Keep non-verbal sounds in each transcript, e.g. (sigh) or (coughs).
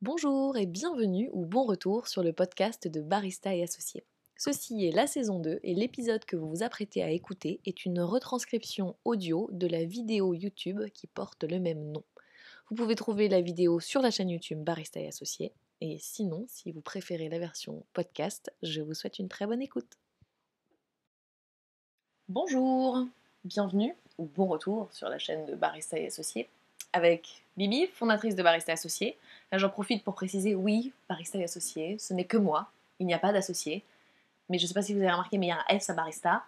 Bonjour et bienvenue ou bon retour sur le podcast de Barista et Associés. Ceci est la saison 2 et l'épisode que vous vous apprêtez à écouter est une retranscription audio de la vidéo YouTube qui porte le même nom. Vous pouvez trouver la vidéo sur la chaîne YouTube Barista et Associés et sinon, si vous préférez la version podcast, je vous souhaite une très bonne écoute. Bonjour, bienvenue ou bon retour sur la chaîne de Barista et Associés avec Bibi, fondatrice de Barista Associés. Là, j'en profite pour préciser, oui, Barista et Associés, ce n'est que moi, il n'y a pas d'associé. Mais je ne sais pas si vous avez remarqué, mais il y a un S à Barista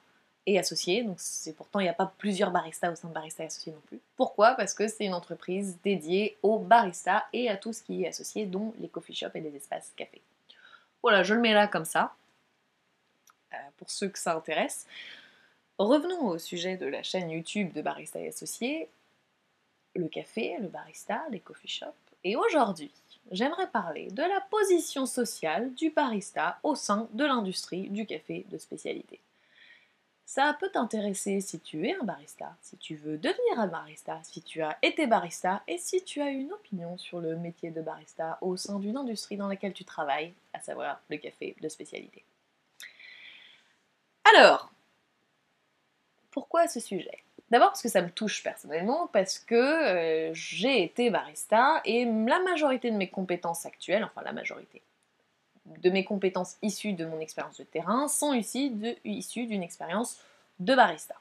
et Associés, donc pourtant il n'y a pas plusieurs baristas au sein de Barista et Associés non plus. Pourquoi? Parce que c'est une entreprise dédiée aux baristas et à tout ce qui est associé, dont les coffee shops et les espaces café. Voilà, je le mets là comme ça, euh, pour ceux que ça intéresse. Revenons au sujet de la chaîne YouTube de Barista et Associés le café, le barista, les coffee shops. Et aujourd'hui, j'aimerais parler de la position sociale du barista au sein de l'industrie du café de spécialité. Ça peut t'intéresser si tu es un barista, si tu veux devenir un barista, si tu as été barista et si tu as une opinion sur le métier de barista au sein d'une industrie dans laquelle tu travailles, à savoir le café de spécialité. Alors, pourquoi ce sujet? D'abord parce que ça me touche personnellement, parce que euh, j'ai été barista et la majorité de mes compétences actuelles, enfin la majorité de mes compétences issues de mon expérience de terrain sont issues d'une expérience de barista.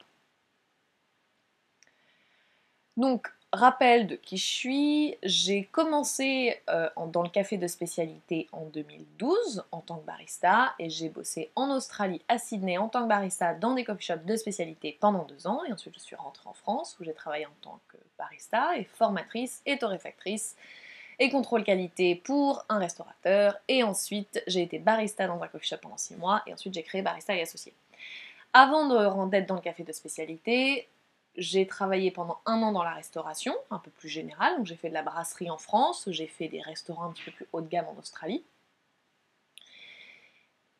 Donc Rappel de qui je suis, j'ai commencé euh, dans le café de spécialité en 2012 en tant que barista et j'ai bossé en Australie, à Sydney en tant que barista dans des coffee shops de spécialité pendant deux ans et ensuite je suis rentrée en France où j'ai travaillé en tant que barista et formatrice et torréfactrice et contrôle qualité pour un restaurateur et ensuite j'ai été barista dans un coffee shop pendant six mois et ensuite j'ai créé Barista et Associés. Avant de rentrer dans le café de spécialité, j'ai travaillé pendant un an dans la restauration, un peu plus générale. Donc j'ai fait de la brasserie en France, j'ai fait des restaurants un petit peu plus haut de gamme en Australie.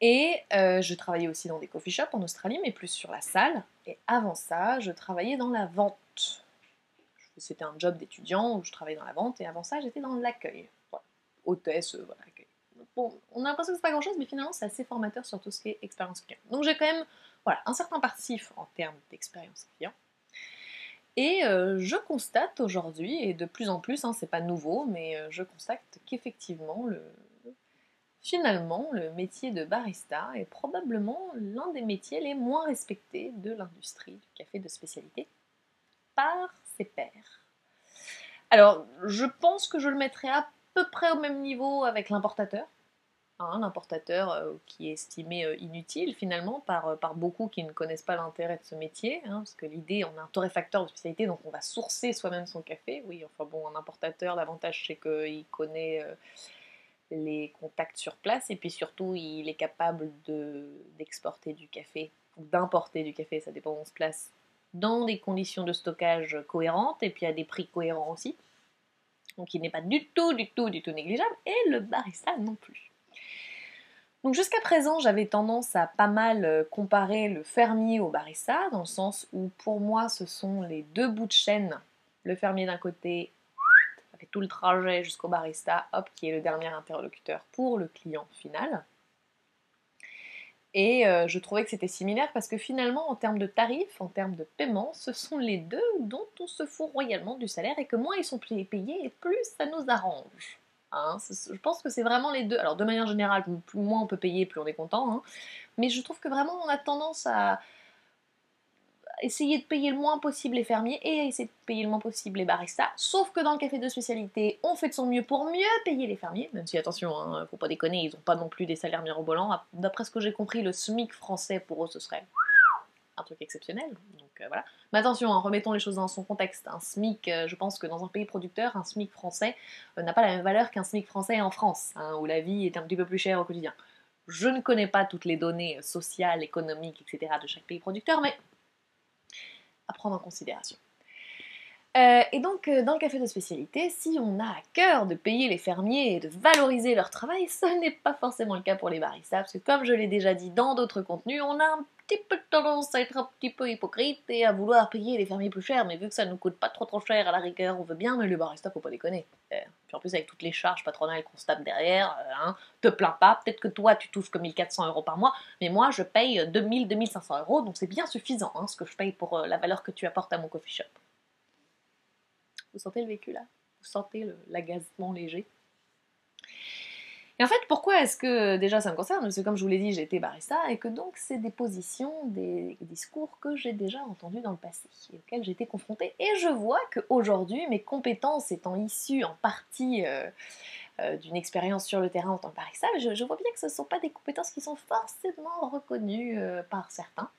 Et euh, je travaillais aussi dans des coffee shops en Australie, mais plus sur la salle. Et avant ça, je travaillais dans la vente. C'était un job d'étudiant où je travaillais dans la vente. Et avant ça, j'étais dans l'accueil. Voilà. Hôtesse, euh, voilà, accueil. Bon, on a l'impression que c'est pas grand chose, mais finalement, c'est assez formateur sur tout ce qui est expérience client. Donc j'ai quand même voilà, un certain passif en termes d'expérience client. Et euh, je constate aujourd'hui, et de plus en plus, hein, c'est pas nouveau, mais euh, je constate qu'effectivement, finalement, le métier de barista est probablement l'un des métiers les moins respectés de l'industrie du café de spécialité par ses pairs. Alors, je pense que je le mettrai à peu près au même niveau avec l'importateur, un importateur euh, qui est estimé euh, inutile finalement par, euh, par beaucoup qui ne connaissent pas l'intérêt de ce métier, hein, parce que l'idée, on a un torréfacteur de spécialité, donc on va sourcer soi-même son café. Oui, enfin bon, un importateur, l'avantage c'est qu'il connaît les contacts sur place et puis surtout il est capable d'exporter du café ou d'importer du café, ça dépend où on se place, dans des conditions de stockage cohérentes et puis à des prix cohérents aussi. Donc il n'est pas du tout, du tout, du tout négligeable et le barista non plus. Donc jusqu'à présent, j'avais tendance à pas mal euh, comparer le fermier au barista, dans le sens où pour moi, ce sont les deux bouts de chaîne. Le fermier d'un côté, ça fait tout le trajet jusqu'au barista, hop, qui est le dernier interlocuteur pour le client final. Et euh, je trouvais que c'était similaire parce que finalement, en termes de tarifs, en termes de paiement, ce sont les deux dont on se fout royalement du salaire et que moins ils sont payés plus ça nous arrange. Hein, je pense que c'est vraiment les deux. Alors de manière générale, plus moins on peut payer, plus on est content. Hein. mais je trouve que vraiment on a tendance à essayer de payer le moins possible les fermiers et à essayer de payer le moins possible les baristas. Sauf que dans le café de spécialité, on fait de son mieux pour mieux payer les fermiers. Même si attention, hein, faut pas déconner, ils n'ont pas non plus des salaires mirobolants. D'après ce que j'ai compris, le SMIC français pour eux ce serait un truc exceptionnel. Donc euh, voilà. Mais attention, hein, remettons les choses dans son contexte. Un SMIC, euh, je pense que dans un pays producteur, un SMIC français euh, n'a pas la même valeur qu'un SMIC français en France, hein, où la vie est un petit peu plus chère au quotidien. Je ne connais pas toutes les données sociales, économiques, etc. de chaque pays producteur, mais à prendre en considération. et donc, dans le café de spécialité, si on a à cœur de payer les fermiers et de valoriser leur travail, ce n'est pas forcément le cas pour les baristas, parce que comme je l'ai déjà dit dans d'autres contenus, on a un tendance à être un petit peu hypocrite et à vouloir payer les fermiers plus cher, mais vu que ça nous coûte pas trop trop cher à la rigueur, on veut bien, mais le barista, faut pas déconner. Euh, puis en plus, avec toutes les charges patronales qu'on se derrière, euh, hein, te plains pas, peut-être que toi tu touches que 1400 euros par mois, mais moi je paye 2000, 2500 euros, donc c'est bien suffisant hein, ce que je paye pour la valeur que tu apportes à mon coffee shop. Vous sentez le vécu là? Vous sentez l'agacement léger? Et en fait, pourquoi est-ce que déjà ça me concerne? Parce que comme je vous l'ai dit, j'ai été barista et que donc c'est des positions, des discours que j'ai déjà entendus dans le passé et auxquels j'ai été confrontée. Et je vois qu'aujourd'hui, mes compétences étant issues en partie euh, euh, d'une expérience sur le terrain en tant que barista, je, vois bien que ce ne sont pas des compétences qui sont forcément reconnues euh, par certains.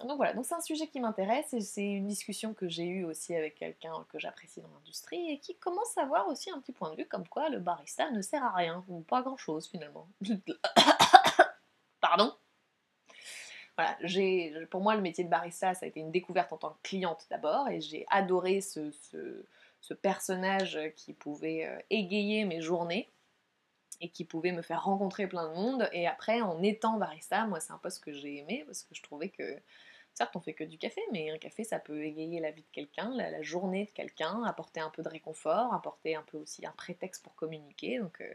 Donc voilà, donc c'est un sujet qui m'intéresse et c'est une discussion que j'ai eue aussi avec quelqu'un que j'apprécie dans l'industrie et qui commence à avoir aussi un petit point de vue comme quoi le barista ne sert à rien, ou pas grand chose finalement. (coughs) Pardon voilà, pour moi, le métier de barista, ça a été une découverte en tant que cliente d'abord, et j'ai adoré ce, ce, personnage qui pouvait euh, égayer mes journées et qui pouvait me faire rencontrer plein de monde. Et après, en étant barista, moi, c'est un poste que j'ai aimé parce que je trouvais que Certes, on fait que du café, mais un café, ça peut égayer la vie de quelqu'un, la, journée de quelqu'un, apporter un peu de réconfort, apporter un peu aussi un prétexte pour communiquer. Donc, euh,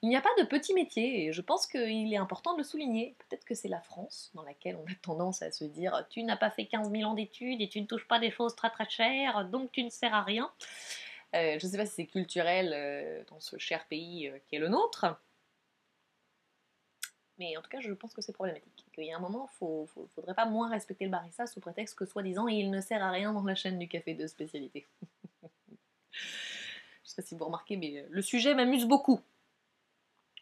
il n'y a pas de petit métier, et je pense qu'il est important de le souligner. Peut-être que c'est la France, dans laquelle on a tendance à se dire tu n'as pas fait 15 000 ans d'études et tu ne touches pas des choses très très chères, donc tu ne sers à rien. Euh, je ne sais pas si c'est culturel euh, dans ce cher pays qui est le nôtre. Mais en tout cas, je pense que c'est problématique. Qu'il y a un moment, il ne faudrait pas moins respecter le barista sous prétexte que soi-disant il ne sert à rien dans la chaîne du café de spécialité. (laughs) je sais pas si vous remarquez, mais le sujet m'amuse beaucoup.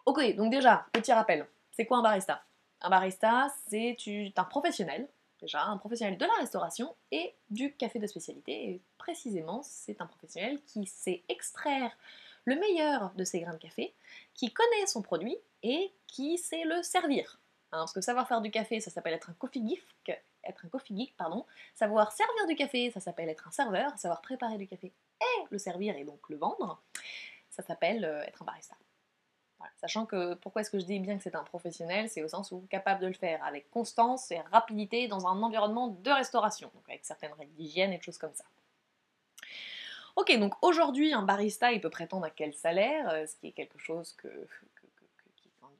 Ok, donc déjà, petit rappel. C'est quoi un barista? Un barista, c'est un professionnel, déjà, un professionnel de la restauration et du café de spécialité. Et précisément, c'est un professionnel qui sait extraire le meilleur de ses grains de café, qui connaît son produit et qui sait le servir. Hein, parce que savoir faire du café, ça s'appelle être un coffee geek, être un coffee geek, pardon. Savoir servir du café, ça s'appelle être un serveur. Savoir préparer du café et le servir et donc le vendre, ça s'appelle euh, être un barista. Sachant que pourquoi est-ce que je dis bien que c'est un professionnel, c'est au sens où capable de le faire avec constance et rapidité dans un environnement de restauration, donc avec certaines règles d'hygiène et des choses comme ça. Ok, donc aujourd'hui, un barista, il peut prétendre à quel salaire, euh, ce qui est quelque chose qui est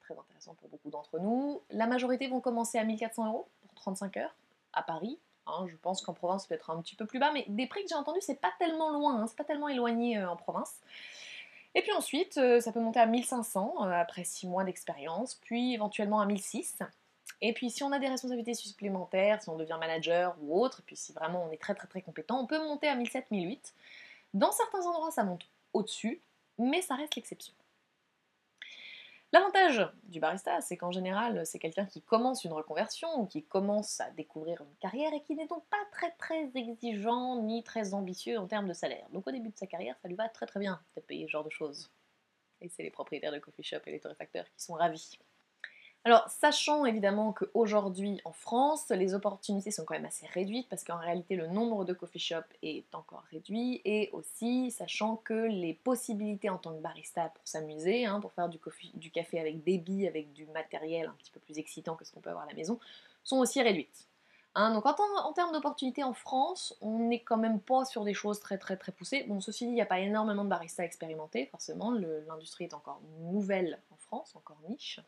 très intéressant pour beaucoup d'entre nous. La majorité vont commencer à 1400 euros pour 35 heures à Paris. Hein, je pense qu'en province, ça peut être un petit peu plus bas, mais des prix que j'ai entendus, c'est pas tellement loin, hein, c'est pas tellement éloigné euh, en province. Et puis ensuite, euh, ça peut monter à 1500 après 6 mois d'expérience, puis éventuellement à 1006. Et puis si on a des responsabilités supplémentaires, si on devient manager ou autre, et puis si vraiment on est très très très compétent, on peut monter à 1007, 1008. Dans certains endroits, ça monte au-dessus, mais ça reste l'exception. L'avantage du barista, c'est qu'en général, c'est quelqu'un qui commence une reconversion ou qui commence à découvrir une carrière et qui n'est donc pas très très exigeant ni très ambitieux en termes de salaire. Donc au début de sa carrière, ça lui va très très bien de payer ce genre de choses. Et c'est les propriétaires de coffee shop et les torréfacteurs qui sont ravis. Alors, sachant évidemment qu'aujourd'hui en France, les opportunités sont quand même assez réduites parce qu'en réalité le nombre de coffee shops est encore réduit et aussi sachant que les possibilités en tant que barista pour s'amuser, hein, pour faire du, café avec débit, avec du matériel un petit peu plus excitant que ce qu'on peut avoir à la maison, sont aussi réduites. Hein, donc en, en termes d'opportunités en France, on n'est quand même pas sur des choses très très très poussées. Bon, ceci dit, il n'y a pas énormément de baristas expérimentés, forcément, l'industrie est encore nouvelle en France, encore niche.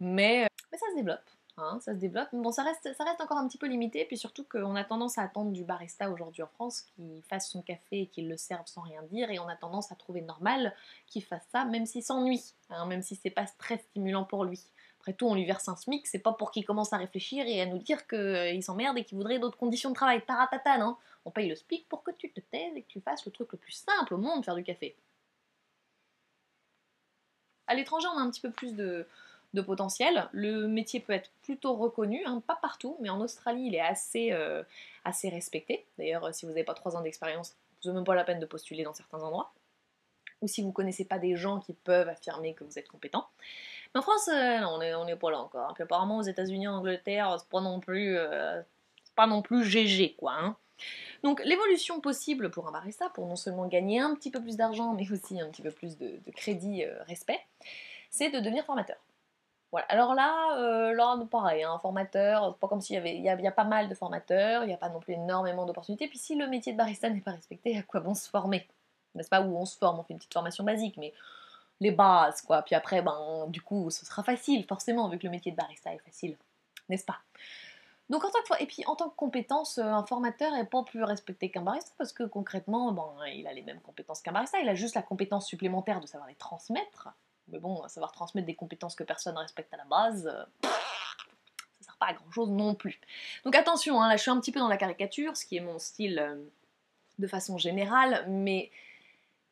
Mais, euh, mais ça se développe. Hein, ça se développe. Bon, ça reste, encore un petit peu limité, puis surtout qu'on a tendance à attendre du barista aujourd'hui en France qu'il fasse son café et qu'il le serve sans rien dire, et on a tendance à trouver normal qu'il fasse ça, même s'il s'ennuie, hein, même si c'est pas très stimulant pour lui. Après tout, on lui verse un SMIC, c'est pas pour qu'il commence à réfléchir et à nous dire qu'il euh, s'emmerde et qu'il voudrait d'autres conditions de travail. Taratata, non On paye le SMIC pour que tu te taises et que tu fasses le truc le plus simple au monde, faire du café. À l'étranger, on a un petit peu plus de, de potentiel. Le métier peut être plutôt reconnu, hein, pas partout, mais en Australie, il est assez, euh, assez respecté. D'ailleurs, si vous n'avez pas 3 ans d'expérience, vous n'avez même pas la peine de postuler dans certains endroits. Ou si vous ne connaissez pas des gens qui peuvent affirmer que vous êtes compétent. Mais en France, euh, on n'est on est pas là encore. Puis apparemment, aux États-Unis, en Angleterre, c'est pas non plus, euh, pas non plus GG, quoi. Hein. Donc l'évolution possible pour un barista, pour non seulement gagner un petit peu plus d'argent, mais aussi un petit peu plus de crédit respect, c'est de devenir formateur. Alors là, euh, là pareil, un formateur, c'est pas comme s'il y avait, il y, a, pas mal de formateurs, il n'y a pas non plus énormément d'opportunités. Puis si le métier de barista n'est pas respecté, à quoi bon se former? N'est-ce pas? Où on se forme, on fait une petite formation basique, mais les bases, quoi. Puis après, ben, du coup, ce sera facile, forcément, vu que le métier de barista est facile, n'est-ce pas? Donc en tant que et en tant que compétence, euh, un formateur n'est pas plus respecté qu'un barista parce que concrètement, bon, il a les mêmes compétences qu'un barista, il a juste la compétence supplémentaire de savoir les transmettre. Mais bon, savoir transmettre des compétences que personne ne respecte à la base, euh, ça sert pas à grand chose non plus. Donc attention, hein, là je suis un petit peu dans la caricature, ce qui est mon style euh, de façon générale, mais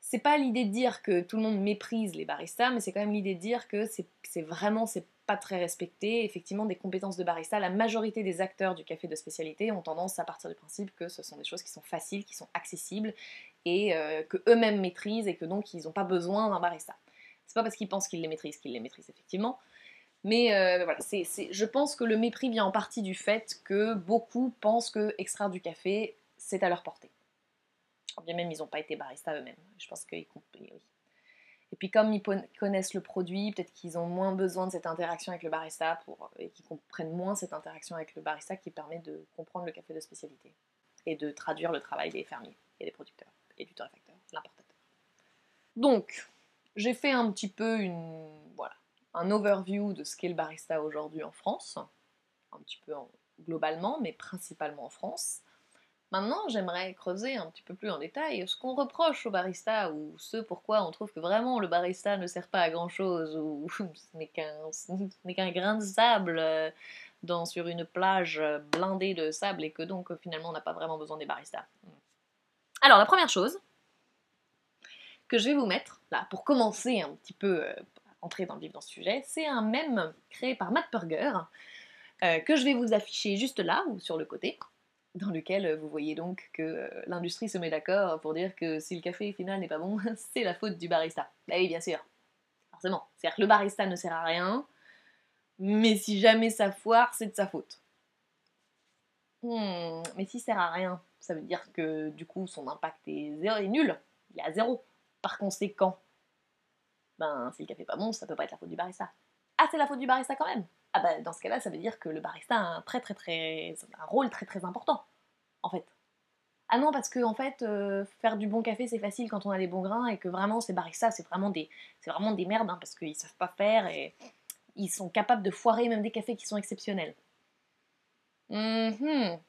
c'est pas l'idée de dire que tout le monde méprise les baristas, mais c'est quand même l'idée de dire que c'est vraiment c'est pas très respecté. Effectivement, des compétences de barista, la majorité des acteurs du café de spécialité ont tendance à partir du principe que ce sont des choses qui sont faciles, qui sont accessibles et euh, que eux-mêmes maîtrisent et que donc ils n'ont pas besoin d'un barista. C'est pas parce qu'ils pensent qu'ils les maîtrisent qu'ils les maîtrisent effectivement. Mais euh, voilà, je pense que le mépris vient en partie du fait que beaucoup pensent que extraire du café, c'est à leur portée bien même ils n'ont pas été baristas eux-mêmes. Je pense qu'ils oui. Et puis comme ils connaissent le produit, peut-être qu'ils ont moins besoin de cette interaction avec le barista pour, et qu'ils comprennent moins cette interaction avec le barista qui permet de comprendre le café de spécialité et de traduire le travail des fermiers et des producteurs et du torréfacteur, l'importateur. Donc, j'ai fait un petit peu une, voilà, un overview de ce qu'est le barista aujourd'hui en France, un petit peu globalement, mais principalement en France. Maintenant, j'aimerais creuser un petit peu plus en détail ce qu'on reproche au barista ou ce pourquoi on trouve que vraiment le barista ne sert pas à grand chose ou (laughs) ce n'est qu'un grain de sable euh, dans, sur une plage blindée de sable et que donc finalement on n'a pas vraiment besoin des baristas. Alors, la première chose que je vais vous mettre là pour commencer un petit peu euh, entrer dans le vif dans ce sujet, c'est un mème créé par Matt Burger euh, que je vais vous afficher juste là ou sur le côté dans lequel euh, vous voyez donc que l'industrie se met d'accord pour dire que si le café final n'est pas bon, (laughs) c'est la faute du barista. Bah oui, bien sûr. Forcément. C'est-à-dire que le barista ne sert à rien, mais si jamais ça foire, c'est de sa faute. Hmm, mais s'il sert à rien, ça veut dire que du coup son impact est, zéro, est nul. Il est à zéro. Par conséquent, ben si le café n'est pas bon, ça peut pas être la faute du barista. Ah, c'est la faute du barista quand même ah bah dans ce cas-là, ça veut dire que le barista a un très très très un rôle très très important, en fait. Ah non, parce que en fait, euh, faire du bon café c'est facile quand on a les bons grains et que vraiment ces baristas c'est vraiment des vraiment des merdes hein, parce qu'ils savent pas faire et ils sont capables de foirer même des cafés qui sont exceptionnels. Hum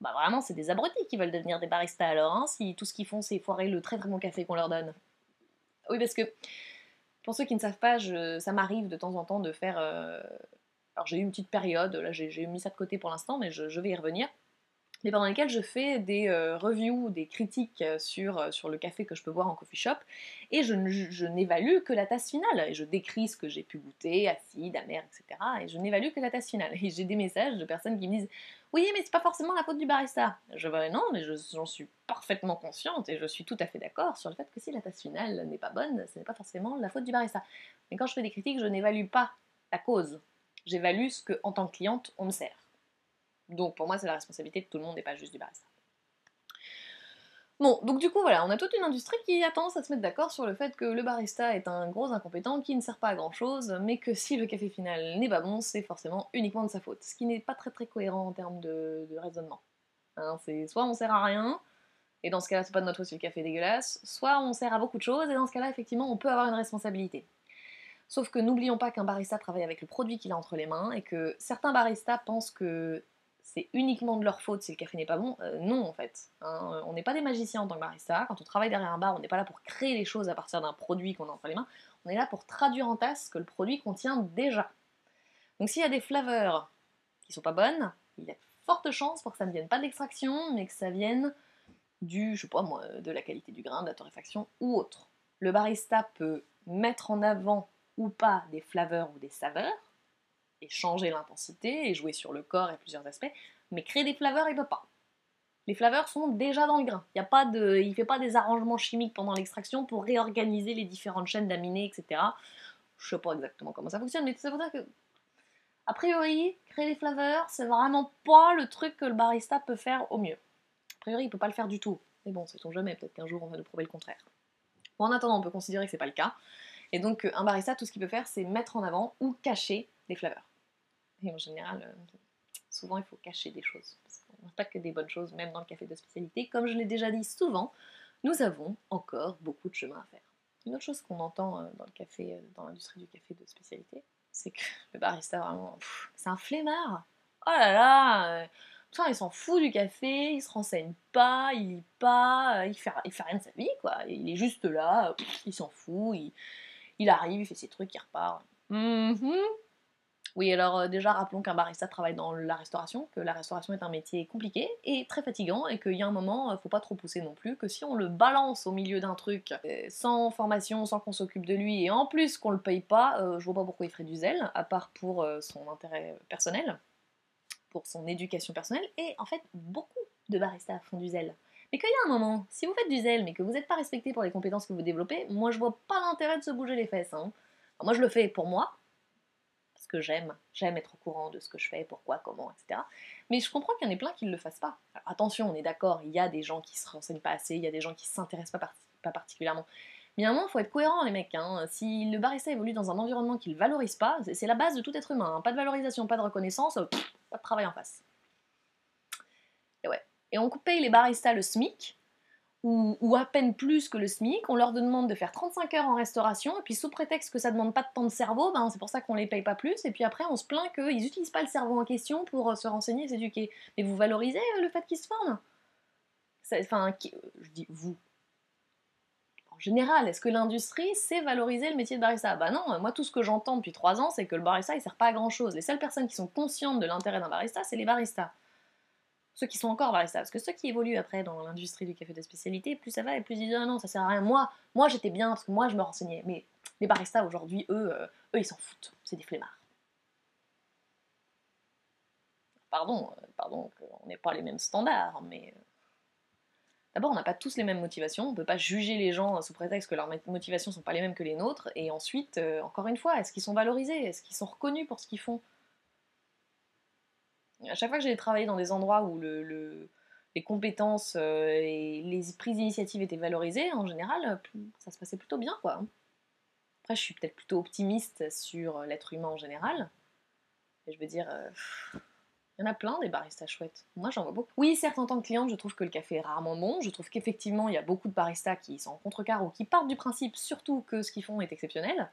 Bah vraiment, c'est des abrutis qui veulent devenir des baristas alors, hein, si tout ce qu'ils font c'est foirer le très très bon café qu'on leur donne. Oui, parce que pour ceux qui ne savent pas, ça m'arrive de temps en temps de faire. Euh, alors j'ai eu une petite période, là j'ai mis ça de côté pour l'instant, mais je, vais y revenir. Mais pendant lesquelles je fais des euh, reviews, des critiques sur, euh, sur le café que je peux boire en coffee shop, et je, je n'évalue que la tasse finale. Et je décris ce que j'ai pu goûter, acide, amer, etc. Et je n'évalue que la tasse finale. Et j'ai des messages de personnes qui me disent oui, mais c'est pas forcément la faute du barista. Je vois non, mais j'en suis parfaitement consciente et je suis tout à fait d'accord sur le fait que si la tasse finale n'est pas bonne, ce n'est pas forcément la faute du barista. Mais quand je fais des critiques, je n'évalue pas la cause. J'évalue ce que, en tant que cliente, on me sert. Donc pour moi, c'est la responsabilité de tout le monde et pas juste du barista. Bon, donc du coup, voilà, on a toute une industrie qui a tendance à se mettre d'accord sur le fait que le barista est un gros incompétent qui ne sert pas à grand chose, mais que si le café final n'est pas bon, c'est forcément uniquement de sa faute. Ce qui n'est pas très très cohérent en termes de, raisonnement. Hein, c'est soit on sert à rien, et dans ce cas-là, c'est pas de notre faute si le café est dégueulasse, soit on sert à beaucoup de choses, et dans ce cas-là, effectivement, on peut avoir une responsabilité. Sauf que n'oublions pas qu'un barista travaille avec le produit qu'il a entre les mains, et que certains baristas pensent que c'est uniquement de leur faute si le café n'est pas bon. Euh, non, en fait. Hein. on n'est pas des magiciens en tant que barista. Quand on travaille derrière un bar, on n'est pas là pour créer les choses à partir d'un produit qu'on a entre les mains. On est là pour traduire en tasse ce que le produit contient déjà. Donc s'il y a des flaveurs qui sont pas bonnes, il y a de fortes chances pour que ça ne vienne pas de l'extraction, mais que ça vienne du, je sais pas moi, de la qualité du grain, de la torréfaction ou autre. Le barista peut mettre en avant ou pas des flaveurs ou des saveurs, et changer l'intensité et jouer sur le corps et plusieurs aspects, mais créer des flaveurs, il peut pas. Les flaveurs sont déjà dans le grain. Il il fait pas des arrangements chimiques pendant l'extraction pour réorganiser les différentes chaînes d'aminés, etc. Je sais pas exactement comment ça fonctionne, mais c'est pour ça que, a priori, créer des flaveurs, c'est vraiment pas le truc que le barista peut faire au mieux. A priori, il peut pas le faire du tout. Mais bon, sait-on jamais, peut-être qu'un jour on va nous prouver le contraire. En attendant, on peut considérer que c'est pas le cas Et donc un barista, tout ce qu'il peut faire, c'est mettre en avant ou cacher des flaveurs. Et en général, souvent il faut cacher des choses. Parce qu'on n'a pas que des bonnes choses, même dans le café de spécialité. Comme je l'ai déjà dit souvent, nous avons encore beaucoup de chemin à faire. Une autre chose qu'on entend dans le café, dans l'industrie du café de spécialité, c'est que (laughs) le barista vraiment, c'est un flemmard. Oh là là, Putain, il s'en fout du café, il se renseigne pas, il lit pas, il fait, fait rien de sa vie, quoi. Il est juste là, il s'en fout, il, arrive, il fait ses trucs, il repart. Mhm. Oui, alors euh, déjà, rappelons qu'un barista travaille dans la restauration, que la restauration est un métier compliqué et très fatigant, et qu'il y a un moment, euh, faut pas trop pousser non plus, que si on le balance au milieu d'un truc, euh, sans formation, sans qu'on s'occupe de lui, et en plus qu'on le paye pas, je vois pas pourquoi il ferait du zèle, à part pour son intérêt personnel pour son éducation personnelle, et en fait, beaucoup de baristas font du zèle. Mais qu'il y a un moment, si vous faites du zèle, mais que vous n'êtes pas respecté pour les compétences que vous développez, moi je vois pas l'intérêt de se bouger les fesses. Hein. moi je le fais pour moi, que j'aime, j'aime être au courant de ce que je fais, pourquoi, comment, etc. Mais je comprends qu'il y en ait plein qui ne le fassent pas. Alors attention, on est d'accord, il y a des gens qui se renseignent pas assez, il y a des gens qui s'intéressent pas, particulièrement. Mais à un moment, il faut être cohérent, les mecs. Hein. Si le barista évolue dans un environnement qu'il valorise pas, c'est la base de tout être humain. Hein. Pas de valorisation, pas de reconnaissance, pas de travail en face. Et ouais. Et on paye les baristas le SMIC, ou, à peine plus que le SMIC. On leur demande de faire 35 heures en restauration, et puis sous prétexte que ça demande pas de temps de cerveau, ben c'est pour ça qu'on les paye pas plus. Et puis après, on se plaint qu'ils n'utilisent pas le cerveau en question pour euh, se renseigner et s'éduquer. Mais vous valorisez euh, le fait qu'ils se forment? Enfin, je dis vous, général, est-ce que l'industrie sait valoriser le métier de barista? Bah non, moi tout ce que j'entends depuis trois ans, c'est que le barista il sert pas à grand chose. Les seules personnes qui sont conscientes de l'intérêt d'un barista, c'est les baristas. Ceux qui sont encore baristas, parce que ceux qui évoluent après dans l'industrie du café de spécialité, plus ça va et plus ils disent ah non, ça sert à rien. Moi, moi j'étais bien parce que moi je me renseignais. Mais les baristas aujourd'hui, eux, euh, eux ils s'en foutent. C'est des flemmards. Pardon, euh, pardon, on n'est pas les mêmes standards, mais euh, D'abord, on n'a pas tous les mêmes motivations, on ne peut pas juger les gens sous prétexte que leurs motivations ne sont pas les mêmes que les nôtres, et ensuite, encore une fois, est-ce qu'ils sont valorisés? Est-ce qu'ils sont reconnus pour ce qu'ils font? À chaque fois que j'ai travaillé dans des endroits où les compétences euh, et les prises d'initiative étaient valorisées, en général, ça se passait plutôt bien, quoi. Après, je suis peut-être plutôt optimiste sur l'être humain en général, et je veux dire... Euh, il y en a plein des baristas chouettes. Moi, j'en vois beaucoup. Oui, certes, en tant que cliente, je trouve que le café est rarement bon. Je trouve qu'effectivement, il y a beaucoup de baristas qui sont en contrecarre ou qui partent du principe surtout que ce qu'ils font est exceptionnel.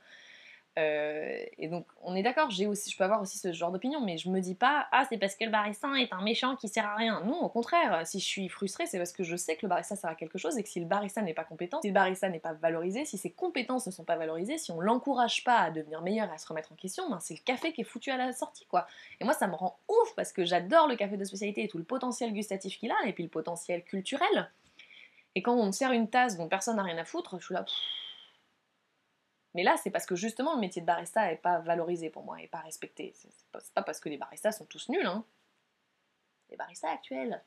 Euh, et donc, on est d'accord, aussi, je peux avoir aussi ce genre d'opinion, mais je me dis pas, ah, c'est parce que le barista est un méchant qui sert à rien. Non, au contraire, si je suis frustrée, c'est parce que je sais que le barista sert à quelque chose et que si le barista n'est pas compétent, si le barista n'est pas valorisé, si ses compétences ne sont pas valorisées, si on l'encourage pas à devenir meilleur et à se remettre en question, ben c'est le café qui est foutu à la sortie, quoi. Et moi, ça me rend ouf parce que j'adore le café de spécialité et tout le potentiel gustatif qu'il a, et puis le potentiel culturel. Et quand on me sert une tasse dont personne n'a rien à foutre, je suis là. Mais là, c'est parce que justement le métier de barista n'est pas valorisé pour moi, et pas respecté. C'est pas, pas, parce que les baristas sont tous nuls, hein. Les baristas actuels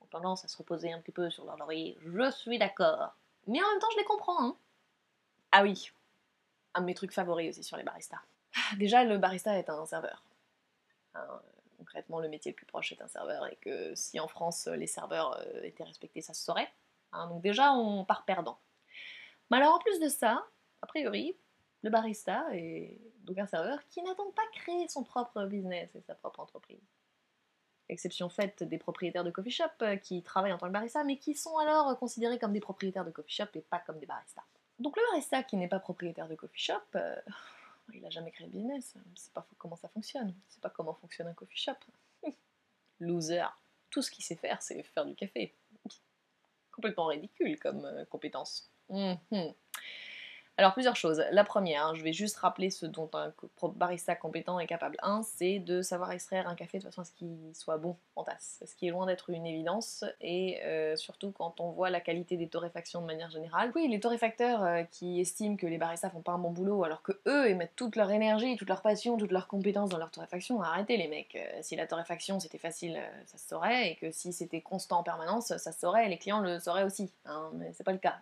ont tendance à se reposer un petit peu sur leur laurier, je suis d'accord. Mais en même temps, je les comprends, hein. Ah oui, un de mes trucs favoris aussi sur les baristas. Ah, déjà, le barista est un serveur. Hein, concrètement, le métier le plus proche est un serveur, et que si en France les serveurs euh, étaient respectés, ça se saurait. Hein, donc déjà, on part perdant. Mais alors en plus de ça, a priori, le barista est donc un serveur qui n'a donc pas créé son propre business et sa propre entreprise. Exception faite des propriétaires de coffee shop euh, qui travaillent en tant que barista, mais qui sont alors considérés comme des propriétaires de coffee shop et pas comme des baristas. Donc le barista qui n'est pas propriétaire de coffee shop, euh, il n'a jamais créé de business, il sait pas comment ça fonctionne, il sait pas comment fonctionne un coffee shop. (laughs) Loser. Tout ce qu'il sait faire, c'est faire du café. Complètement ridicule comme euh, compétence. Mhm. Alors plusieurs choses. La première, hein, je vais juste rappeler ce dont un barista compétent est capable. Un, c'est de savoir extraire un café de façon à ce qu'il soit bon en tasse, ce qui est loin d'être une évidence, et euh, surtout quand on voit la qualité des torréfactions de manière générale. Oui, les torréfacteurs euh, qui estiment que les baristas font pas un bon boulot alors que eux émettent toute leur énergie, toute leur passion, toute leur compétence dans leur torréfaction, arrêtez les mecs. Euh, si la torréfaction c'était facile, ça se saurait, et que si c'était constant en permanence, ça se saurait, et les clients le sauraient aussi. Hein, mais c'est pas le cas.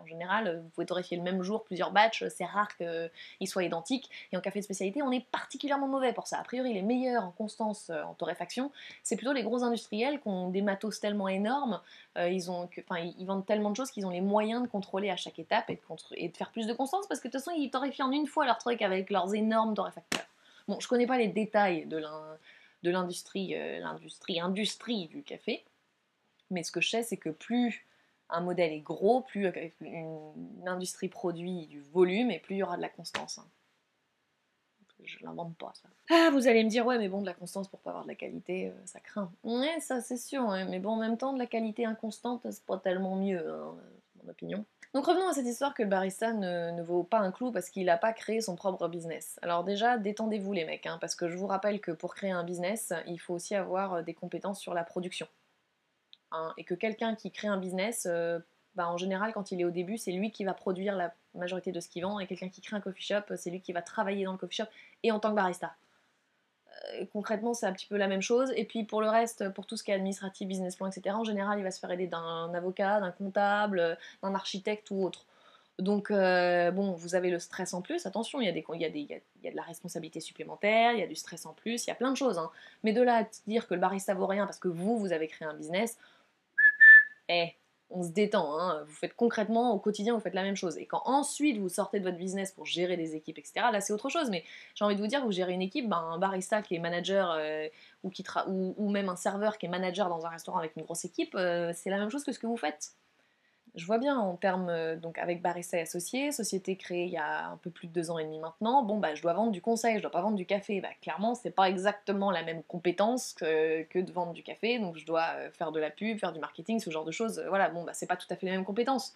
en général, vous pouvez torréfier le même jour plusieurs batchs, c'est rare qu'ils soient identiques. Et en café de spécialité, on est particulièrement mauvais pour ça. A priori, les meilleurs en constance euh, en torréfaction, c'est plutôt les gros industriels qui ont des matos tellement énormes, euh, ils, vendent tellement de choses qu'ils ont les moyens de contrôler à chaque étape et de, faire plus de constance parce que de toute façon, ils torréfient en une fois leur truc avec leurs énormes torréfacteurs. Bon, je connais pas les détails de l'industrie, l'industrie, industrie du café, mais ce que je sais, c'est que plus un modèle est gros, plus une, industrie produit du volume et plus il y aura de la constance. Hein. Je l'invente pas ça. Ah, vous allez me dire, ouais, mais bon, de la constance pour pas avoir de la qualité, euh, ça craint. Ouais, ça c'est sûr, mais bon, en même temps, de la qualité inconstante, c'est pas tellement mieux, hein, mon opinion. Donc revenons à cette histoire que le barista ne, vaut pas un clou parce qu'il n'a pas créé son propre business. Alors déjà, détendez-vous les mecs, hein, parce que je vous rappelle que pour créer un business, il faut aussi avoir euh, des compétences sur la production. Hein, et que quelqu'un qui crée un business, euh, bah, en général, quand il est au début, c'est lui qui va produire la majorité de ce qu'il vend, et quelqu'un qui crée un coffee shop, c'est lui qui va travailler dans le coffee shop et en tant que barista. Euh, concrètement, c'est un petit peu la même chose. Et puis pour le reste, pour tout ce qui est administratif, business plan, etc., en général, il va se faire aider d'un avocat, d'un comptable, d'un architecte ou autre. Donc, euh, bon, vous avez le stress en plus. Attention, il y a de la responsabilité supplémentaire, il y a du stress en plus, il y a plein de choses. Hein. Mais de là à dire que le barista vaut rien parce que vous, vous avez créé un business, eh, on se détend, hein. vous faites concrètement au quotidien, vous faites la même chose. Et quand ensuite vous sortez de votre business pour gérer des équipes, etc., là c'est autre chose. Mais j'ai envie de vous dire, vous gérez une équipe, ben, un barista qui est manager euh, ou, qui ou, même un serveur qui est manager dans un restaurant avec une grosse équipe, euh, c'est la même chose que ce que vous faites je vois bien en termes, euh, donc avec Barista et Associés, société créée il y a un peu plus de deux ans et demi maintenant, bon bah je dois vendre du conseil, je dois pas vendre du café. Bah clairement c'est pas exactement la même compétence que, que, de vendre du café, donc je dois euh, faire de la pub, faire du marketing, ce genre de choses. Voilà, bon bah c'est pas tout à fait les mêmes compétences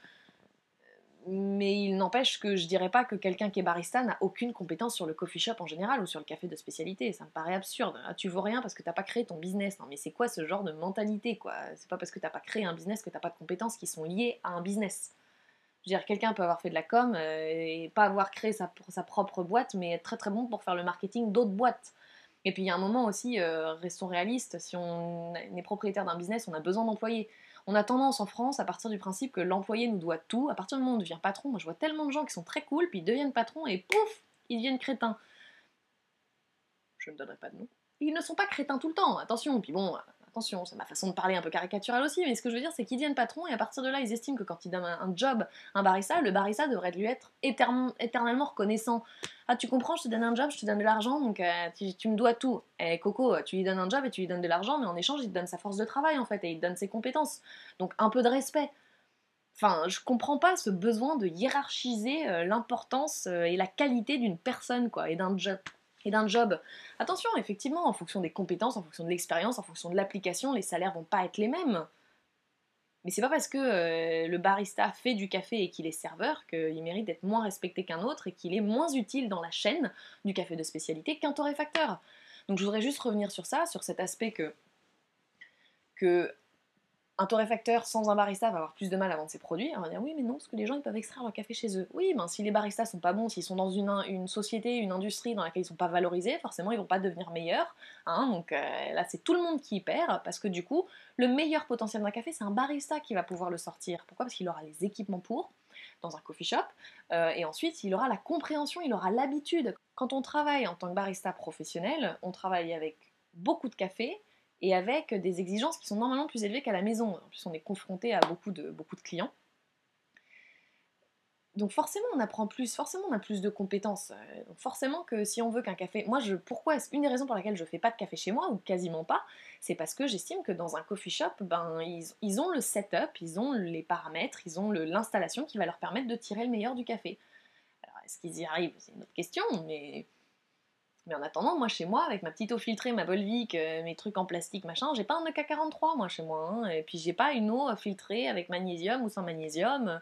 mais il n'empêche que je dirais pas que quelqu'un qui est barista n'a aucune compétence sur le coffee shop en général ou sur le café de spécialité. Ça me paraît absurde. Ah, tu vaux rien parce que t'as pas créé ton business. Mais c'est quoi ce genre de mentalité quoi? C'est pas parce que t'as pas créé un business que t'as pas de compétences qui sont liées à un business. Je veux dire, quelqu'un peut avoir fait de la com euh, et pas avoir créé sa, sa, propre boîte, mais être très très bon pour faire le marketing d'autres boîtes. Et puis il y a un moment aussi, euh, restons réalistes, si on est propriétaire d'un business, on a besoin d'employés. On a tendance en France à partir du principe que l'employé nous doit tout. À partir du moment où on devient patron, moi je vois tellement de gens qui sont très cool, puis ils deviennent patrons et pouf, ils deviennent crétins. Je ne donnerai pas de nom. Ils ne sont pas crétins tout le temps, attention. Puis bon, c'est ma façon de parler un peu caricaturale aussi, mais ce que je veux dire, c'est qu'ils deviennent patrons et à partir de là, ils estiment que quand ils donnent un, job à un barista, le barista devrait lui être éternellement reconnaissant. Ah, tu comprends, je te donne un job, je te donne de l'argent, donc euh, tu, me dois tout. Eh, Coco, tu lui donnes un job et tu lui donnes de l'argent, mais en échange, il te donne sa force de travail en fait, et il te donne ses compétences. Donc un peu de respect. Enfin, je comprends pas ce besoin de hiérarchiser euh, l'importance euh, et la qualité d'une personne, quoi, et d'un job d'un job. Attention, effectivement, en fonction des compétences, en fonction de l'expérience, en fonction de l'application, les salaires vont pas être les mêmes. Mais c'est pas parce que euh, le barista fait du café et qu'il est serveur qu'il mérite d'être moins respecté qu'un autre et qu'il est moins utile dans la chaîne du café de spécialité qu'un torréfacteur. Donc je voudrais juste revenir sur ça, sur cet aspect que un torréfacteur sans un barista va avoir plus de mal à vendre ses produits. On va dire oui, mais non, parce que les gens ils peuvent extraire leur café chez eux. Oui, ben si les baristas sont pas bons, s'ils sont dans une, une, société, une industrie dans laquelle ils sont pas valorisés, forcément ils vont pas devenir meilleurs. Hein. donc euh, là, c'est tout le monde qui y perd parce que du coup, le meilleur potentiel d'un café, c'est un barista qui va pouvoir le sortir. Pourquoi? Parce qu'il aura les équipements pour dans un coffee shop euh, et ensuite il aura la compréhension, il aura l'habitude. Quand on travaille en tant que barista professionnel, on travaille avec beaucoup de café et avec des exigences qui sont normalement plus élevées qu'à la maison. En plus, on est confronté à beaucoup de, beaucoup de clients. Donc forcément, on apprend plus, forcément, on a plus de compétences. Euh, donc forcément que si on veut qu'un café... Moi, je, pourquoi Une des raisons pour laquelle je fais pas de café chez moi, ou quasiment pas, c'est parce que j'estime que dans un coffee shop, ben, ils, ils ont le setup, ils ont les paramètres, ils ont l'installation qui va leur permettre de tirer le meilleur du café. Alors, est-ce qu'ils y arrivent? C'est une autre question, mais mais en attendant, moi chez moi, avec ma petite eau filtrée, ma Volvic, euh, mes trucs en plastique, machin, j'ai pas un EK43 moi chez moi. Hein. et puis j'ai pas une eau filtrée avec magnésium ou sans magnésium.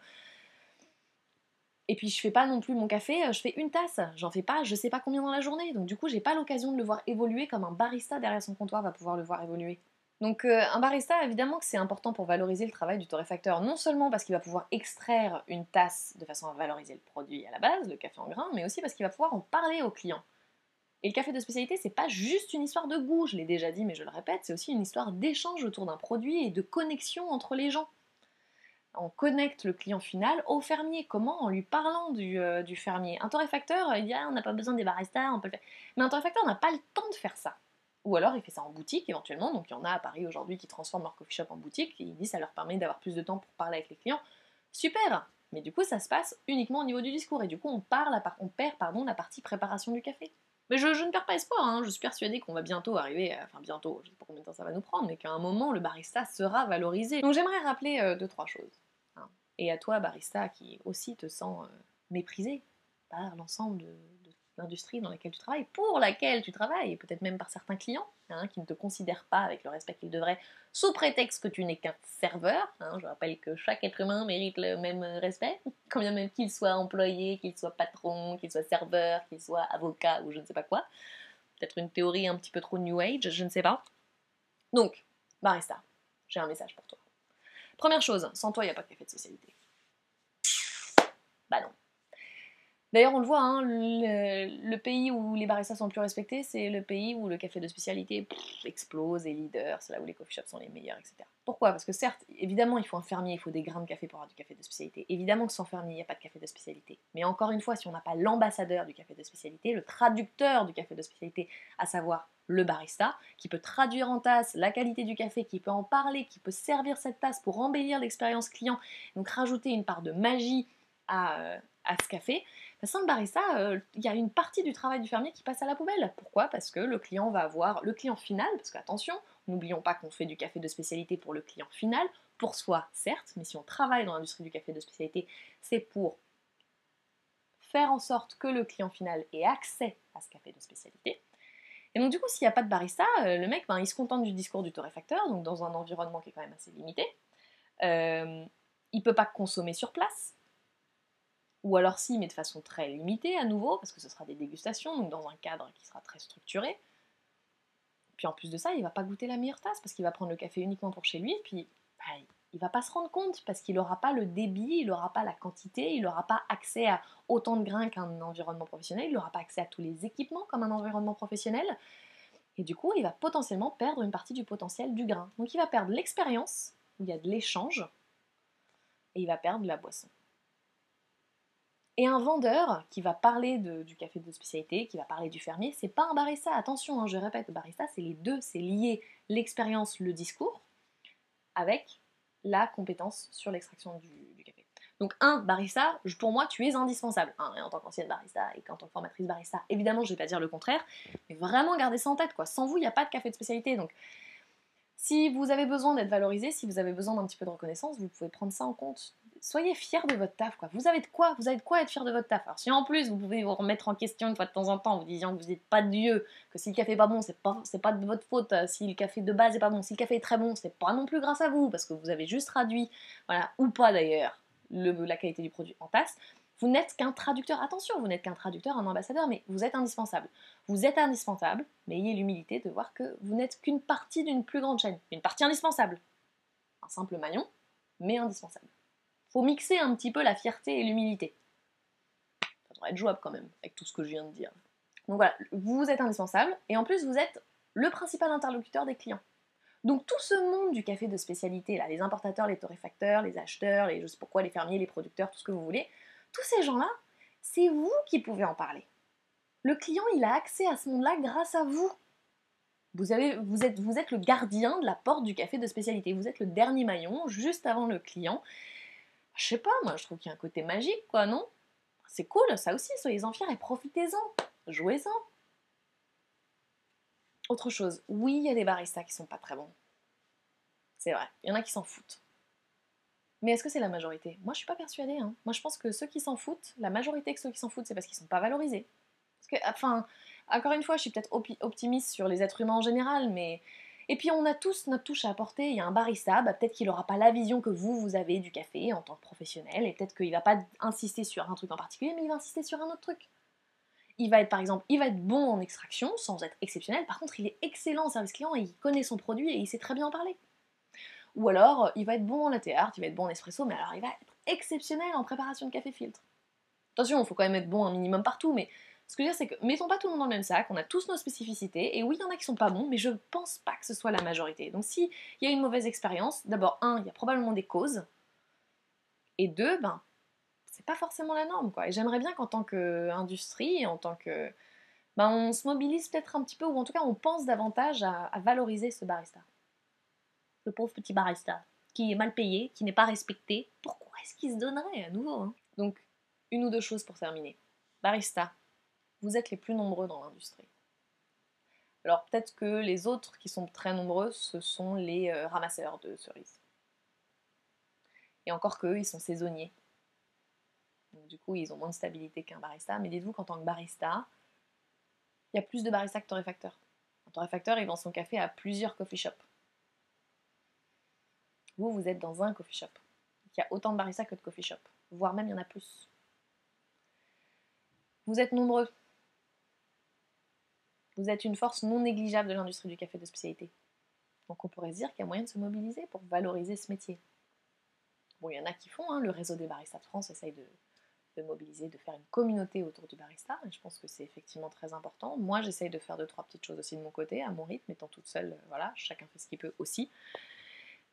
Et puis je fais pas non plus mon café, euh, je fais une tasse. J'en fais pas, je sais pas combien dans la journée. Donc du coup, j'ai pas l'occasion de le voir évoluer comme un barista derrière son comptoir va pouvoir le voir évoluer. Donc euh, un barista, évidemment que c'est important pour valoriser le travail du torréfacteur, non seulement parce qu'il va pouvoir extraire une tasse de façon à valoriser le produit à la base, le café en grain, mais aussi parce qu'il va pouvoir en parler aux clients. Et le café de spécialité, c'est pas juste une histoire de goût, je l'ai déjà dit, mais je le répète, c'est aussi une histoire d'échange autour d'un produit et de connexion entre les gens. on connecte le client final au fermier. Comment? En lui parlant du, euh, du fermier. Un torréfacteur, il dit ah, on n'a pas besoin des baristas, on peut le faire. Mais un torréfacteur n'a pas le temps de faire ça. Ou alors il fait ça en boutique éventuellement. Donc il y en a à Paris aujourd'hui qui transforment leur coffee shop en boutique. Et il dit ça leur permet d'avoir plus de temps pour parler avec les clients. Super Mais du coup ça se passe uniquement au niveau du discours. Et du coup on, perd la partie préparation du café. Mais je, ne perds pas espoir, hein. je suis persuadée qu'on va bientôt arriver, enfin bientôt, je ne sais pas combien de temps ça va nous prendre, mais qu'à un moment le barista sera valorisé. Donc j'aimerais rappeler euh, deux, trois choses. Hein. Et à toi, barista, qui aussi te sens euh, méprisé par l'ensemble de, l'industrie dans laquelle tu travailles, pour laquelle tu travailles, et peut-être même par certains clients hein, qui ne te considèrent pas avec le respect qu'ils devraient, sous prétexte que tu n'es qu'un serveur. Hein. je rappelle que chaque être humain mérite le même respect, (laughs) combien même qu'il soit employé, qu'il soit patron, qu'il soit serveur, qu'il soit avocat ou je ne sais pas quoi. Peut-être une théorie un petit peu trop new age, je ne sais pas. Donc, barista, j'ai un message pour toi. Première chose, sans toi, il n'y a pas de café de spécialité. Bah non. D'ailleurs, on le voit, hein, le, pays où les baristas sont le plus respectés, c'est le pays où le café de spécialité explose, et leader, c'est là où les coffee shops sont les meilleurs, etc. Pourquoi? Parce que certes, évidemment, il faut un fermier, il faut des grains de café pour avoir du café de spécialité. Évidemment que sans fermier, il n'y a pas de café de spécialité. Mais encore une fois, si on n'a pas l'ambassadeur du café de spécialité, le traducteur du café de spécialité, à savoir le barista, qui peut traduire en tasse la qualité du café, qui peut en parler, qui peut servir cette tasse pour embellir l'expérience client, donc rajouter une part de magie à, euh, à ce café, sans le barista, euh, il y a une partie du travail du fermier qui passe à la poubelle. Pourquoi? Parce que le client va avoir, le client final, parce qu'attention, n'oublions pas qu'on fait du café de spécialité pour le client final, pour soi certes, mais si on travaille dans l'industrie du café de spécialité, c'est pour faire en sorte que le client final ait accès à ce café de spécialité. Et donc du coup, s'il n'y a pas de barista, euh, le mec, ben, il se contente du discours du torréfacteur, donc dans un environnement qui est quand même assez limité. Euh, il ne peut pas consommer sur place, ou alors si, mais de façon très limitée à nouveau, parce que ce sera des dégustations, donc dans un cadre qui sera très structuré. Puis en plus de ça, il va pas goûter la meilleure tasse, parce qu'il va prendre le café uniquement pour chez lui, puis bah, il va pas se rendre compte, parce qu'il n'aura pas le débit, il n'aura pas la quantité, il n'aura pas accès à autant de grains qu'un environnement professionnel, il n'aura pas accès à tous les équipements comme un environnement professionnel. Et du coup, il va potentiellement perdre une partie du potentiel du grain. Donc il va perdre l'expérience, où il y a de l'échange, et il va perdre la boisson. Et un vendeur qui va parler du café de spécialité, qui va parler du fermier, c'est pas un barista. Attention, hein, je répète, barista, c'est les deux. C'est lié l'expérience, le discours, avec la compétence sur l'extraction du, café. Donc un barista, pour moi, tu es indispensable. en tant qu'ancienne barista et en tant que formatrice barista, évidemment, je vais pas dire le contraire, mais vraiment garder ça en tête. Quoi. Sans vous, il n'y a pas de café de spécialité. Donc si vous avez besoin d'être valorisé, si vous avez besoin d'un petit peu de reconnaissance, vous pouvez prendre ça en compte soyez fiers de votre taf, quoi. Vous avez de quoi Vous avez de quoi être fier de votre taf. Alors si en plus vous pouvez vous remettre en question une fois de temps en temps en vous disant que vous n'êtes pas Dieu, que si le café est pas bon, c'est pas, pas de votre faute, euh, si le café de base est pas bon, si le café est très bon, c'est pas non plus grâce à vous, parce que vous avez juste traduit, voilà, ou pas d'ailleurs, la qualité du produit en tasse. Vous n'êtes qu'un traducteur, attention, vous n'êtes qu'un traducteur, un ambassadeur, mais vous êtes indispensable. Vous êtes indispensable, mais ayez l'humilité de voir que vous n'êtes qu'une partie d'une plus grande chaîne, une partie indispensable. Un simple maillon, mais indispensable faut mixer un petit peu la fierté et l'humilité. Ça devrait être jouable quand même, avec tout ce que je viens de dire. Donc voilà, vous êtes indispensable, et en plus vous êtes le principal interlocuteur des clients. Donc tout ce monde du café de spécialité, là, les importateurs, les torréfacteurs, les acheteurs, les je sais pourquoi, les fermiers, les producteurs, tout ce que vous voulez, tous ces gens-là, c'est vous qui pouvez en parler. Le client, il a accès à ce monde-là grâce à vous. Vous, êtes le gardien de la porte du café de spécialité. Vous êtes le dernier maillon, juste avant le client. Je sais pas, moi je trouve qu'il y a un côté magique, quoi, non? C'est cool, ça aussi, soyez-en fiers et profitez-en, jouez-en. Autre chose, oui, il y a des baristas qui sont pas très bons. C'est vrai, il y en a qui s'en foutent. Mais est-ce que c'est la majorité? Moi je suis pas persuadée. Hein. Moi je pense que ceux qui s'en foutent, la majorité de ceux qui s'en foutent, c'est parce qu'ils sont pas valorisés. Parce que, enfin, encore une fois, je suis peut-être optimiste sur les êtres humains en général, mais et puis on a tous notre touche à apporter. Il y a un barista, bah, peut-être qu'il n'aura pas la vision que vous, vous avez du café en tant que professionnel, et peut-être qu'il va pas insister sur un truc en particulier, mais il va insister sur un autre truc. Il va être par exemple, il va être bon en extraction sans être exceptionnel. Par contre, il est excellent en service client et il connaît son produit et il sait très bien en parler. Ou alors, il va être bon en latte il va être bon en espresso, mais alors il va être exceptionnel en préparation de café filtre. Attention, il faut quand même être bon un minimum partout, mais ce que je veux dire, c'est que mettons pas tout le monde dans le même sac, on a tous nos spécificités, et oui, il y en a qui sont pas bons, mais je pense pas que ce soit la majorité. Donc s'il y a une mauvaise expérience, d'abord, un, il y a probablement des causes, Et deux, ben, c'est pas forcément la norme, quoi. Et j'aimerais bien qu'en tant qu'industrie, en tant que. Ben, on se mobilise peut-être un petit peu, ou en tout cas, on pense davantage à, valoriser ce barista. Le pauvre petit barista, qui est mal payé, qui n'est pas respecté. Pourquoi est-ce qu'il se donnerait à nouveau hein? Donc, une ou deux choses pour terminer. Barista, vous êtes les plus nombreux dans l'industrie. Alors peut-être que les autres qui sont très nombreux, ce sont les euh, ramasseurs de cerises. Et encore qu'eux, ils sont saisonniers. Du coup, ils ont moins de stabilité qu'un barista. Mais dites-vous qu'en tant que barista, il y a plus de baristas que torréfacteurs. Un il vend son café à plusieurs coffee shops. Vous, vous êtes dans un coffee shop. Il y a autant de baristas que de coffee shops. Voire même, il y en a plus. Vous êtes nombreux. Vous êtes une force non négligeable de l'industrie du café de spécialité. Donc on pourrait se dire qu'il y a moyen de se mobiliser pour valoriser ce métier. Bon, il y en a qui font, hein. le réseau des baristas de France essaye de, mobiliser, de faire une communauté autour du barista, et je pense que c'est effectivement très important. Moi, j'essaye de faire deux, trois petites choses aussi de mon côté, à mon rythme, étant toute seule, euh, voilà, chacun fait ce qu'il peut aussi.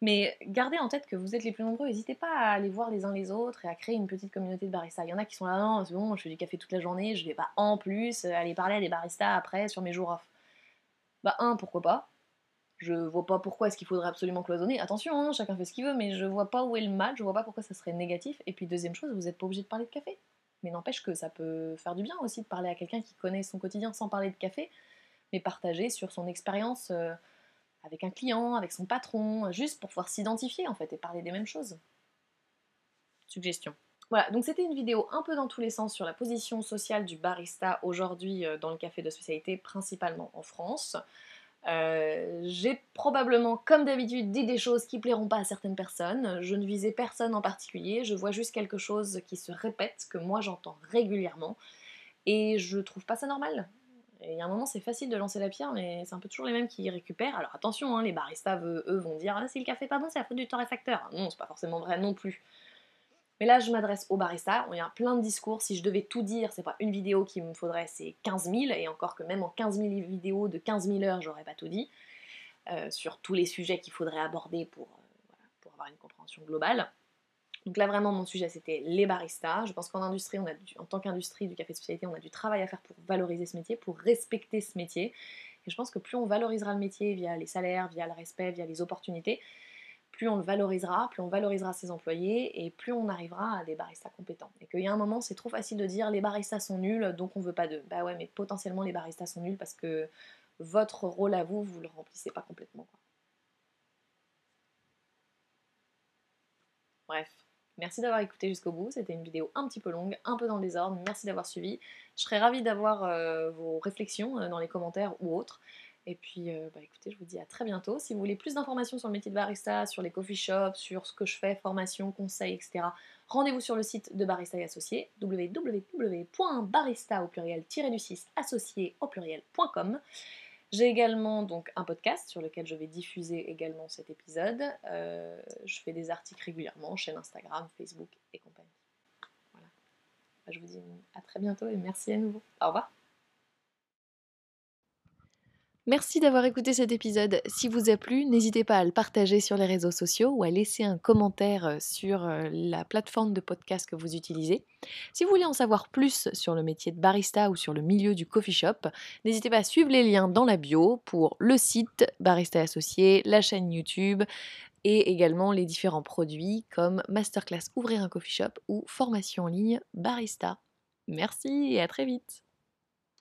Mais gardez en tête que vous êtes les plus nombreux, n'hésitez pas à aller voir les uns les autres et à créer une petite communauté de baristas. Il y en a qui sont là, non, c'est bon, je fais du café toute la journée, je vais pas en plus aller parler à des baristas après sur mes jours off. Bah, un, pourquoi pas Je vois pas pourquoi est-ce qu'il faudrait absolument cloisonner. Attention, hein, chacun fait ce qu'il veut, mais je vois pas où est le mal, je vois pas pourquoi ça serait négatif. Et puis, deuxième chose, vous n'êtes pas obligé de parler de café. Mais n'empêche que ça peut faire du bien aussi de parler à quelqu'un qui connaît son quotidien sans parler de café, mais partager sur son expérience. Euh, avec un client, avec son patron, juste pour pouvoir s'identifier en fait et parler des mêmes choses. Suggestion. Voilà, donc c'était une vidéo un peu dans tous les sens sur la position sociale du barista aujourd'hui euh, dans le café de spécialité, principalement en France. Euh, j'ai probablement, comme d'habitude, dit des choses qui plairont pas à certaines personnes. Je ne visais personne en particulier, je vois juste quelque chose qui se répète, que moi j'entends régulièrement, et je trouve pas ça normal. Il y a un moment, c'est facile de lancer la pierre, mais c'est un peu toujours les mêmes qui récupèrent. Alors attention, hein, les baristas, eux, vont dire ah, si le café est pas bon, c'est la faute du torréfacteur. Non, c'est pas forcément vrai non plus. Mais là, je m'adresse aux baristas. Il y a plein de discours. Si je devais tout dire, c'est pas une vidéo qu'il me faudrait, c'est 15 000. Et encore que même en 15 000 vidéos de 15 000 heures, j'aurais pas tout dit. Euh, sur tous les sujets qu'il faudrait aborder pour, euh, pour avoir une compréhension globale. Donc là vraiment mon sujet c'était les baristas. Je pense qu'en industrie, on a en tant qu'industrie du café de spécialité, on a du travail à faire pour valoriser ce métier, pour respecter ce métier. Et je pense que plus on valorisera le métier via les salaires, via le respect, via les opportunités, plus on le valorisera, plus on valorisera ses employés et plus on arrivera à des baristas compétents. Et qu'il y a un moment, c'est trop facile de dire les baristas sont nuls, donc on veut pas d'eux. Bah ouais, mais potentiellement les baristas sont nuls parce que votre rôle à vous, vous le remplissez pas complètement. Bref, Merci d'avoir écouté jusqu'au bout, c'était une vidéo un petit peu longue, un peu dans le désordre, merci d'avoir suivi. Je serais ravie d'avoir euh, vos réflexions euh, dans les commentaires ou autres. Et puis, euh, bah, écoutez, je vous dis à très bientôt. Si vous voulez plus d'informations sur le métier de barista, sur les coffee shops, sur ce que je fais, formation, conseils, etc., rendez-vous sur le site de Barista et Associés, www.barista au pluriel-du-6 associé au pluriel.com. J'ai également donc un podcast sur lequel je vais diffuser également cet épisode. Euh, je fais des articles régulièrement, chaîne Instagram, Facebook et compagnie. Voilà. Bah, je vous dis à très bientôt et merci à nouveau. Au revoir. Merci d'avoir écouté cet épisode. Si vous a plu, n'hésitez pas à le partager sur les réseaux sociaux ou à laisser un commentaire euh, sur euh, la plateforme de podcast que vous utilisez. Si vous voulez en savoir plus sur le métier de barista ou sur le milieu du coffee shop, n'hésitez pas à suivre les liens dans la bio pour le site Barista Associé, la chaîne YouTube et également les différents produits comme Masterclass Ouvrir un coffee shop ou formation en ligne Barista. Merci et à très vite